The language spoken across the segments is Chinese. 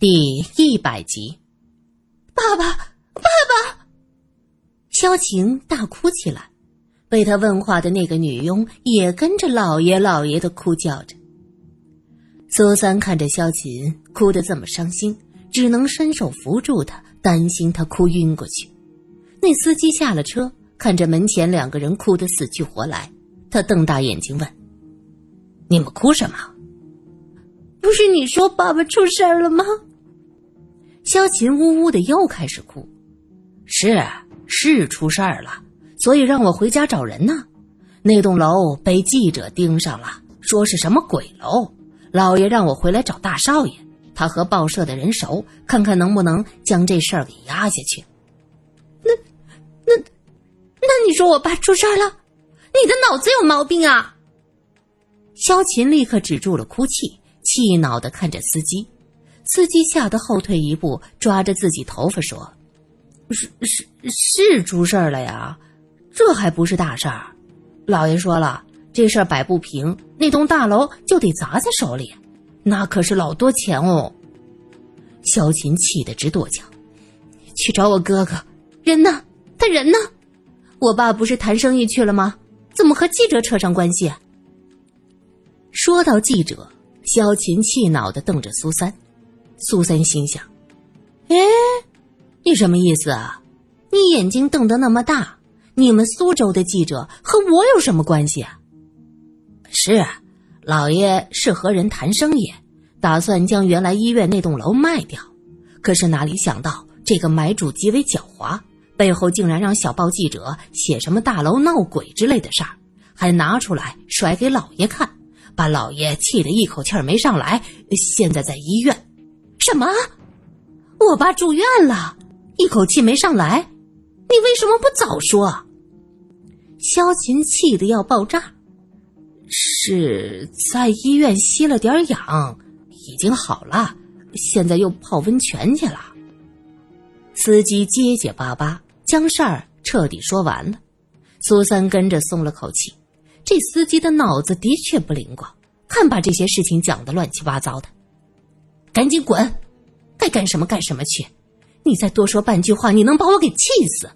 第一百集，爸爸，爸爸！萧晴大哭起来，被他问话的那个女佣也跟着老爷老爷的哭叫着。苏三看着萧晴哭得这么伤心，只能伸手扶住她，担心她哭晕过去。那司机下了车，看着门前两个人哭得死去活来，他瞪大眼睛问：“你们哭什么？不是你说爸爸出事儿了吗？”萧琴呜呜的又开始哭，是是出事儿了，所以让我回家找人呢。那栋楼被记者盯上了，说是什么鬼楼。老爷让我回来找大少爷，他和报社的人熟，看看能不能将这事儿给压下去。那那那你说我爸出事儿了？你的脑子有毛病啊！萧琴立刻止住了哭泣，气恼的看着司机。司机吓得后退一步，抓着自己头发说：“是是是出事儿了呀，这还不是大事儿。老爷说了，这事儿摆不平，那栋大楼就得砸在手里，那可是老多钱哦。”萧琴气得直跺脚，去找我哥哥，人呢？他人呢？我爸不是谈生意去了吗？怎么和记者扯上关系？说到记者，萧琴气恼的瞪着苏三。苏三心想：“哎，你什么意思啊？你眼睛瞪得那么大，你们苏州的记者和我有什么关系啊？”是，啊老爷是和人谈生意，打算将原来医院那栋楼卖掉。可是哪里想到，这个买主极为狡猾，背后竟然让小报记者写什么大楼闹鬼之类的事儿，还拿出来甩给老爷看，把老爷气得一口气儿没上来，现在在医院。什么？我爸住院了，一口气没上来，你为什么不早说？萧琴气得要爆炸，是在医院吸了点氧，已经好了，现在又泡温泉去了。司机结结巴巴将事儿彻底说完了，苏三跟着松了口气，这司机的脑子的确不灵光，看把这些事情讲的乱七八糟的。赶紧滚！该干什么干什么去！你再多说半句话，你能把我给气死！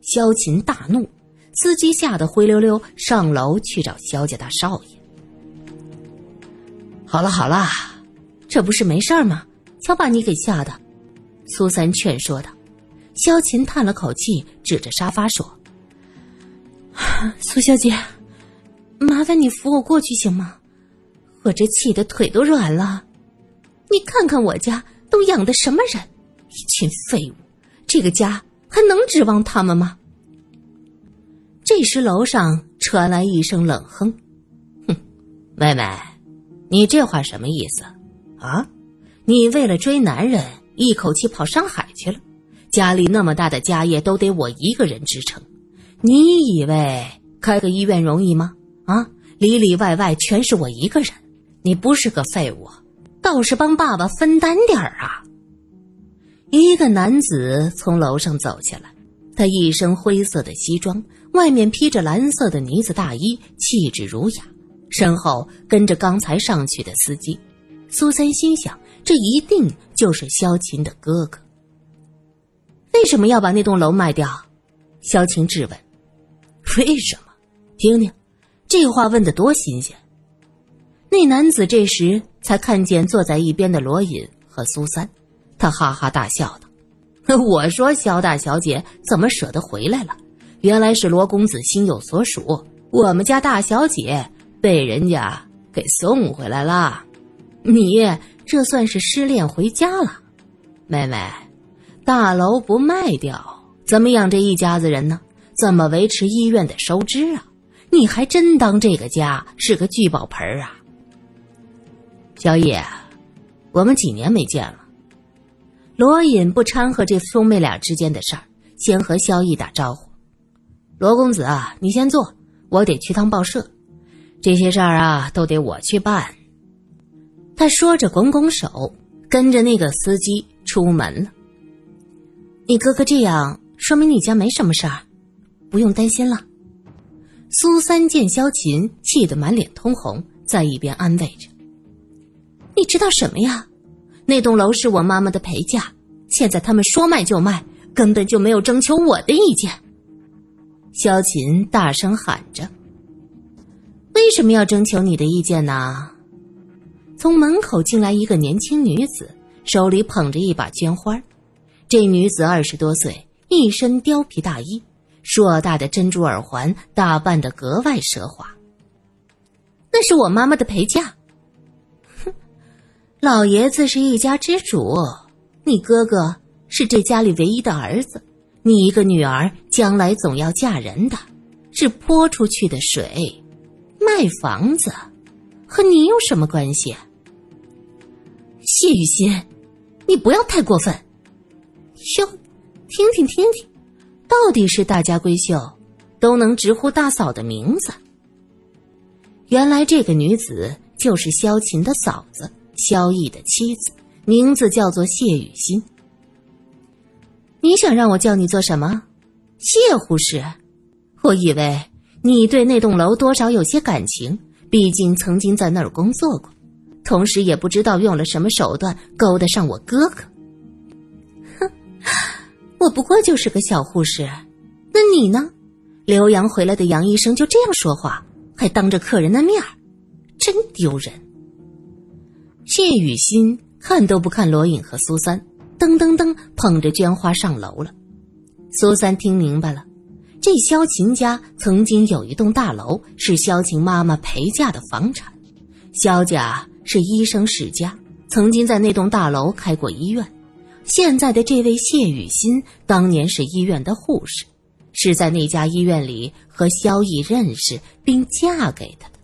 萧琴大怒，司机吓得灰溜溜上楼去找萧家大少爷。好了好了，这不是没事吗？瞧把你给吓的！苏三劝说道。萧琴叹了口气，指着沙发说：“苏小姐，麻烦你扶我过去行吗？我这气的腿都软了。”你看看我家都养的什么人，一群废物！这个家还能指望他们吗？这时楼上传来一声冷哼：“哼，妹妹，你这话什么意思？啊？你为了追男人，一口气跑上海去了？家里那么大的家业都得我一个人支撑，你以为开个医院容易吗？啊，里里外外全是我一个人，你不是个废物。”倒是帮爸爸分担点儿啊！一个男子从楼上走下来，他一身灰色的西装，外面披着蓝色的呢子大衣，气质儒雅，身后跟着刚才上去的司机。苏三心想，这一定就是萧琴的哥哥。为什么要把那栋楼卖掉？萧晴质问。为什么？听听，这话问的多新鲜！那男子这时。才看见坐在一边的罗隐和苏三，他哈哈大笑道：“我说萧大小姐怎么舍得回来了？原来是罗公子心有所属，我们家大小姐被人家给送回来了。你这算是失恋回家了，妹妹。大楼不卖掉，怎么养这一家子人呢？怎么维持医院的收支啊？你还真当这个家是个聚宝盆啊？”萧逸，我们几年没见了。罗隐不掺和这兄妹俩之间的事儿，先和萧逸打招呼：“罗公子啊，你先坐，我得去趟报社，这些事儿啊都得我去办。”他说着拱拱手，跟着那个司机出门了。你哥哥这样，说明你家没什么事儿，不用担心了。苏三见萧琴气得满脸通红，在一边安慰着。你知道什么呀？那栋楼是我妈妈的陪嫁，现在他们说卖就卖，根本就没有征求我的意见。萧琴大声喊着：“为什么要征求你的意见呢？”从门口进来一个年轻女子，手里捧着一把绢花。这女子二十多岁，一身貂皮大衣，硕大的珍珠耳环打扮得格外奢华。那是我妈妈的陪嫁。老爷子是一家之主，你哥哥是这家里唯一的儿子，你一个女儿将来总要嫁人的，是泼出去的水，卖房子，和你有什么关系？谢雨欣，你不要太过分。哟，听听听听，到底是大家闺秀，都能直呼大嫂的名字。原来这个女子就是萧琴的嫂子，萧毅的妻子，名字叫做谢雨欣。你想让我叫你做什么？谢护士？我以为你对那栋楼多少有些感情，毕竟曾经在那儿工作过，同时也不知道用了什么手段勾搭上我哥哥。哼我不过就是个小护士，那你呢？留洋回来的杨医生就这样说话，还当着客人的面儿，真丢人。谢雨欣看都不看罗隐和苏三，噔噔噔捧着绢花上楼了。苏三听明白了，这萧琴家曾经有一栋大楼是萧琴妈妈陪嫁的房产，萧家是医生世家，曾经在那栋大楼开过医院。现在的这位谢雨欣，当年是医院的护士，是在那家医院里和萧毅认识并嫁给他的。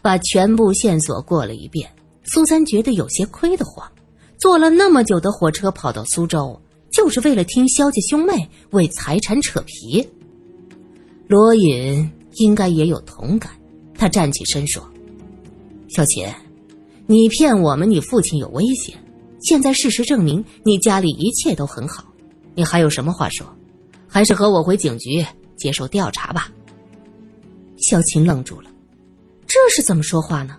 把全部线索过了一遍，苏三觉得有些亏得慌。坐了那么久的火车跑到苏州，就是为了听萧家兄妹为财产扯皮。罗隐应该也有同感，他站起身说：“小琴，你骗我们，你父亲有危险。”现在事实证明，你家里一切都很好，你还有什么话说？还是和我回警局接受调查吧。小琴愣住了，这是怎么说话呢？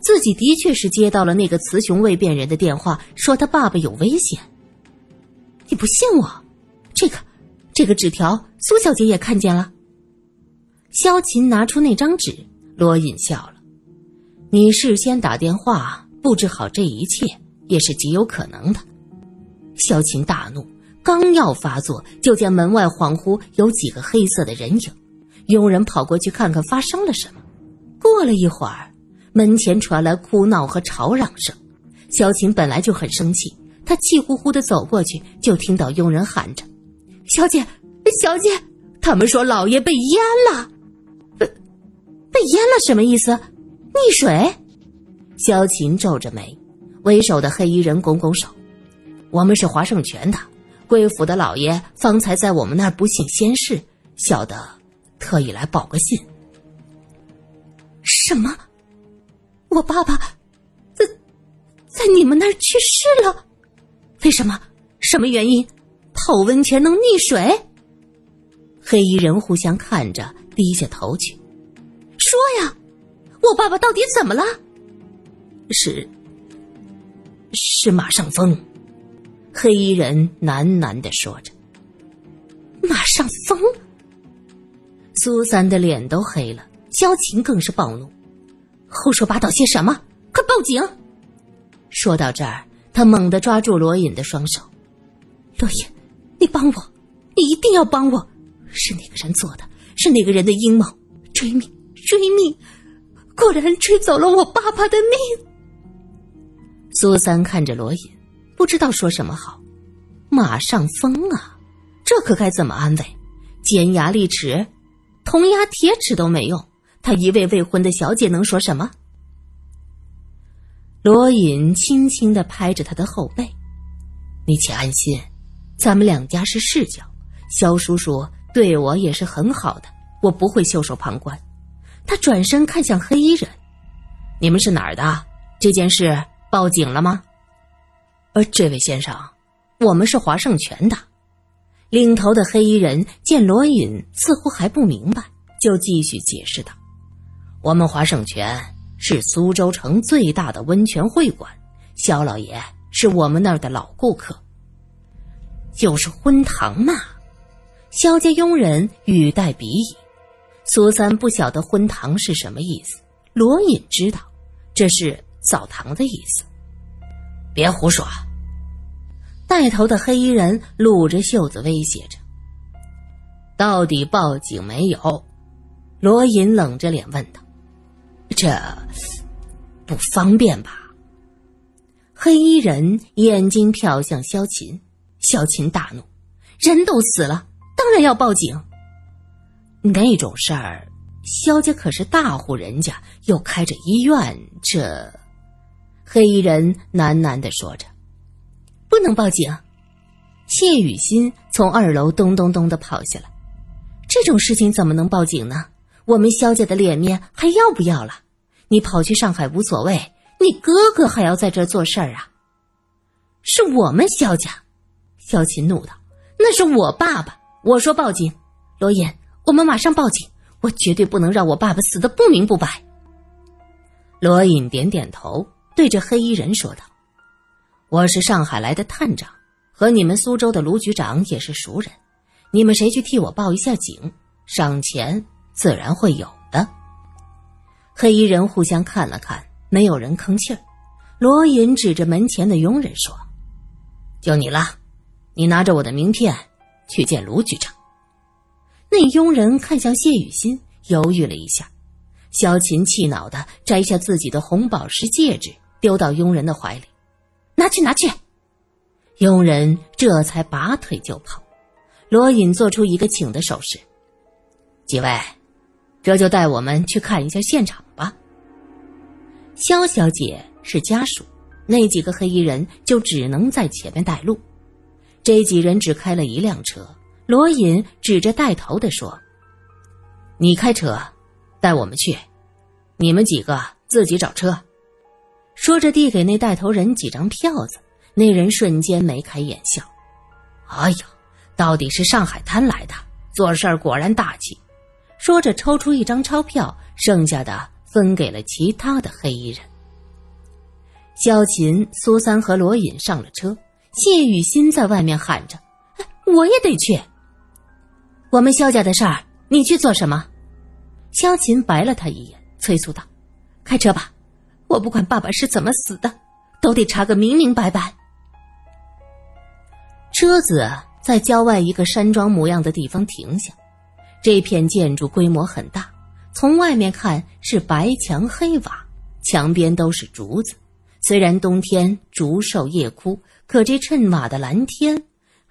自己的确是接到了那个雌雄未辨人的电话，说他爸爸有危险。你不信我？这个，这个纸条，苏小姐也看见了。萧琴拿出那张纸，罗隐笑了。你事先打电话布置好这一切。也是极有可能的。萧晴大怒，刚要发作，就见门外恍惚有几个黑色的人影，佣人跑过去看看发生了什么。过了一会儿，门前传来哭闹和吵嚷声。萧晴本来就很生气，她气呼呼的走过去，就听到佣人喊着：“小姐，小姐，他们说老爷被淹了，被淹了什么意思？溺水？”萧晴皱着眉。为首的黑衣人拱拱手：“我们是华盛泉的贵府的老爷，方才在我们那儿不幸仙逝，小的特意来报个信。”什么？我爸爸在在你们那儿去世了？为什么？什么原因？泡温泉能溺水？黑衣人互相看着，低下头去，说呀：“我爸爸到底怎么了？”是。是马上疯，黑衣人喃喃的说着。马上疯，苏三的脸都黑了，萧晴更是暴怒，胡说八道些什么？快报警！说到这儿，他猛地抓住罗隐的双手，罗隐，你帮我，你一定要帮我！是哪个人做的？是哪个人的阴谋？追命，追命！果然追走了我爸爸的命。苏三看着罗隐，不知道说什么好。马上疯啊，这可该怎么安慰？尖牙利齿，铜牙铁齿都没用。他一位未婚的小姐能说什么？罗隐轻轻的拍着他的后背：“你且安心，咱们两家是世交，肖叔叔对我也是很好的，我不会袖手旁观。”他转身看向黑衣人：“你们是哪儿的？这件事？”报警了吗？呃，这位先生，我们是华盛泉的。领头的黑衣人见罗隐似乎还不明白，就继续解释道：“我们华盛泉是苏州城最大的温泉会馆，肖老爷是我们那儿的老顾客。就是荤堂嘛。肖家佣人语带鄙夷。苏三不晓得荤堂是什么意思，罗隐知道，这是澡堂的意思。别胡说！带头的黑衣人撸着袖子威胁着。到底报警没有？罗隐冷着脸问道。这不方便吧？黑衣人眼睛瞟向萧琴，萧琴大怒：人都死了，当然要报警。那种事儿，萧家可是大户人家，又开着医院，这……黑衣人喃喃的说着：“不能报警。”谢雨欣从二楼咚咚咚的跑下来：“这种事情怎么能报警呢？我们萧家的脸面还要不要了？你跑去上海无所谓，你哥哥还要在这做事儿啊？是我们萧家。”萧琴怒道：“那是我爸爸，我说报警，罗隐。”我们马上报警！我绝对不能让我爸爸死的不明不白。罗隐点点头，对着黑衣人说道：“我是上海来的探长，和你们苏州的卢局长也是熟人。你们谁去替我报一下警，赏钱自然会有的。”黑衣人互相看了看，没有人吭气儿。罗隐指着门前的佣人说：“就你了，你拿着我的名片去见卢局长。”那佣人看向谢雨欣，犹豫了一下。萧琴气恼的摘下自己的红宝石戒指，丢到佣人的怀里：“拿去，拿去！”佣人这才拔腿就跑。罗隐做出一个请的手势：“几位，这就带我们去看一下现场吧。”肖小姐是家属，那几个黑衣人就只能在前面带路。这几人只开了一辆车。罗隐指着带头的说：“你开车，带我们去，你们几个自己找车。”说着递给那带头人几张票子，那人瞬间眉开眼笑：“哎呀，到底是上海滩来的，做事儿果然大气。”说着抽出一张钞票，剩下的分给了其他的黑衣人。萧琴、苏三和罗隐上了车，谢雨欣在外面喊着：“我也得去。”我们萧家的事儿，你去做什么？萧琴白了他一眼，催促道：“开车吧，我不管爸爸是怎么死的，都得查个明明白白。”车子在郊外一个山庄模样的地方停下，这片建筑规模很大，从外面看是白墙黑瓦，墙边都是竹子。虽然冬天竹瘦叶枯，可这衬瓦的蓝天。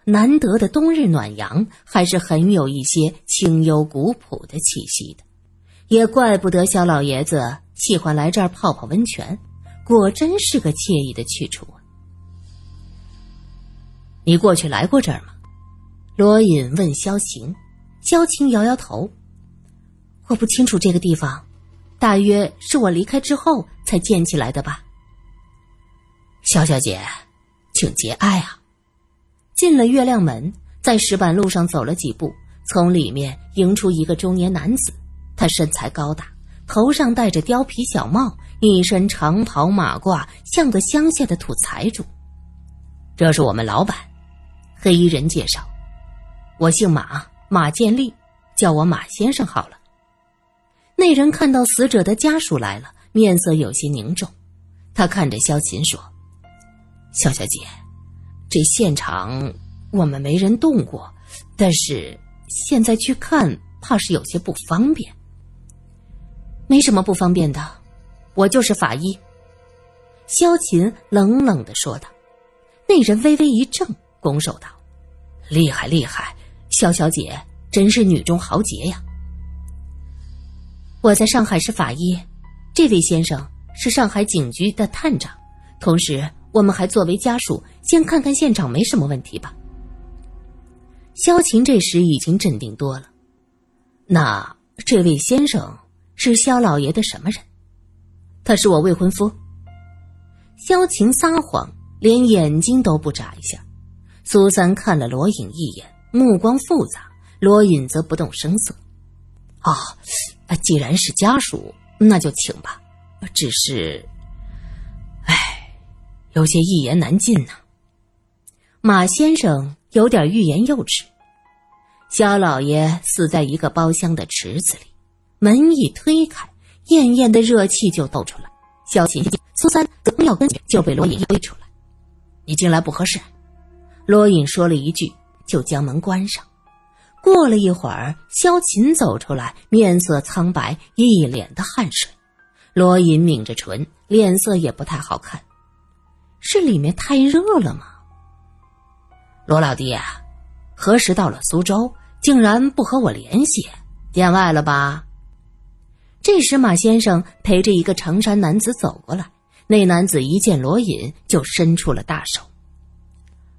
难得的冬日暖阳，还是很有一些清幽古朴的气息的，也怪不得小老爷子喜欢来这儿泡泡温泉，果真是个惬意的去处啊！你过去来过这儿吗？罗隐问萧晴，萧晴摇摇头，我不清楚这个地方，大约是我离开之后才建起来的吧。萧小姐，请节哀啊！进了月亮门，在石板路上走了几步，从里面迎出一个中年男子。他身材高大，头上戴着貂皮小帽，一身长袍马褂，像个乡下的土财主。这是我们老板，黑衣人介绍：“我姓马，马建立，叫我马先生好了。”那人看到死者的家属来了，面色有些凝重。他看着萧琴说：“萧小姐。”这现场我们没人动过，但是现在去看怕是有些不方便。没什么不方便的，我就是法医。萧琴冷冷的说道。那人微微一怔，拱手道：“厉害厉害，萧小姐真是女中豪杰呀！”我在上海是法医，这位先生是上海警局的探长，同时。我们还作为家属，先看看现场，没什么问题吧？萧晴这时已经镇定多了。那这位先生是萧老爷的什么人？他是我未婚夫。萧晴撒谎，连眼睛都不眨一下。苏三看了罗颖一眼，目光复杂。罗隐则不动声色。哦，既然是家属，那就请吧。只是。唉有些一言难尽呐。马先生有点欲言又止。肖老爷死在一个包厢的池子里，门一推开，艳艳的热气就透出来。肖琴、苏三刚要跟就被罗隐推出来：“你进来不合适。”罗隐说了一句，就将门关上。过了一会儿，萧琴走出来，面色苍白，一脸的汗水。罗隐抿着唇，脸色也不太好看。是里面太热了吗？罗老弟啊，何时到了苏州，竟然不和我联系？见外了吧？这时，马先生陪着一个长衫男子走过来。那男子一见罗隐，就伸出了大手。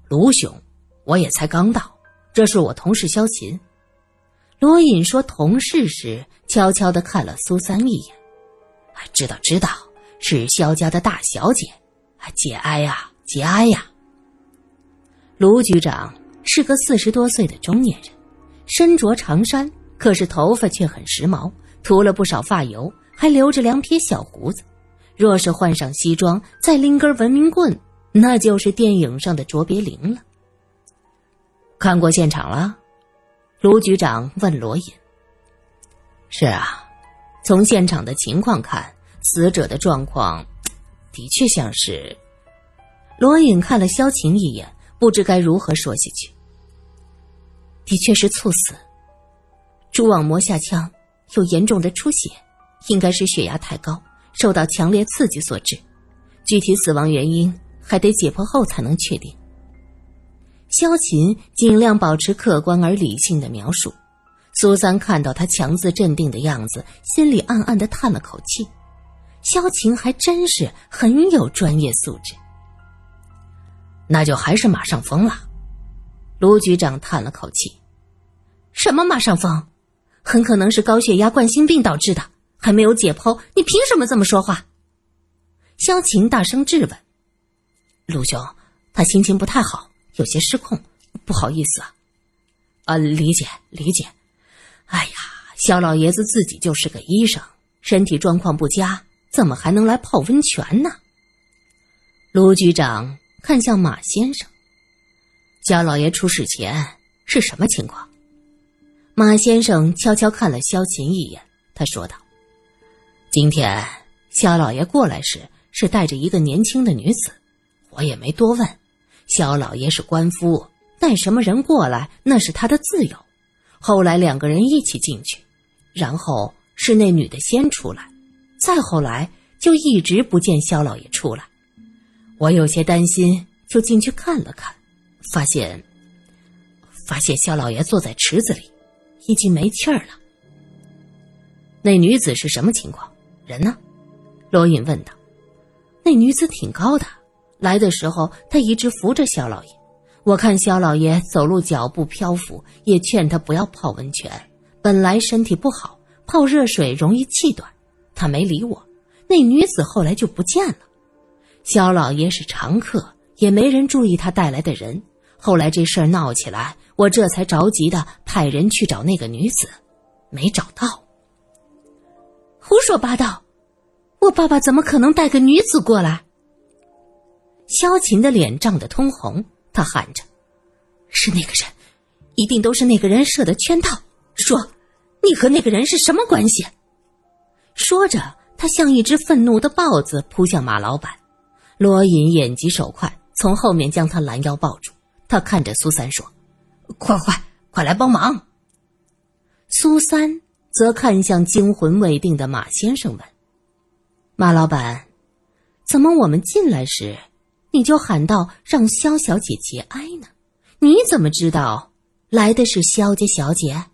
卢兄，我也才刚到，这是我同事萧琴。罗隐说同事时，悄悄的看了苏三一眼。知道知道，是萧家的大小姐。节哀呀，节哀呀！卢局长是个四十多岁的中年人，身着长衫，可是头发却很时髦，涂了不少发油，还留着两撇小胡子。若是换上西装，再拎根文明棍，那就是电影上的卓别林了。看过现场了？卢局长问罗隐。是啊，从现场的情况看，死者的状况。的确像是，罗隐看了萧晴一眼，不知该如何说下去。的确是猝死，蛛网膜下腔有严重的出血，应该是血压太高，受到强烈刺激所致。具体死亡原因还得解剖后才能确定。萧琴尽量保持客观而理性的描述。苏三看到他强自镇定的样子，心里暗暗的叹了口气。萧晴还真是很有专业素质，那就还是马上疯了。卢局长叹了口气：“什么马上疯？很可能是高血压、冠心病导致的，还没有解剖，你凭什么这么说话？”萧晴大声质问：“卢兄，他心情不太好，有些失控，不好意思啊。”“啊，理解理解。哎呀，肖老爷子自己就是个医生，身体状况不佳。”怎么还能来泡温泉呢？卢局长看向马先生，肖老爷出事前是什么情况？马先生悄悄看了萧琴一眼，他说道：“今天肖老爷过来时是带着一个年轻的女子，我也没多问。肖老爷是官夫，带什么人过来那是他的自由。后来两个人一起进去，然后是那女的先出来。”再后来就一直不见肖老爷出来，我有些担心，就进去看了看，发现发现肖老爷坐在池子里，已经没气儿了。那女子是什么情况？人呢？罗隐问道。那女子挺高的，来的时候他一直扶着肖老爷。我看肖老爷走路脚步漂浮，也劝他不要泡温泉，本来身体不好，泡热水容易气短。他没理我，那女子后来就不见了。肖老爷是常客，也没人注意他带来的人。后来这事儿闹起来，我这才着急的派人去找那个女子，没找到。胡说八道！我爸爸怎么可能带个女子过来？萧琴的脸涨得通红，他喊着：“是那个人，一定都是那个人设的圈套。说，你和那个人是什么关系？”说着，他像一只愤怒的豹子扑向马老板。罗隐眼疾手快，从后面将他拦腰抱住。他看着苏三说：“快快快来帮忙！”苏三则看向惊魂未定的马先生问：“马老板，怎么我们进来时，你就喊道让萧小姐节哀呢？你怎么知道来的是萧家小姐？”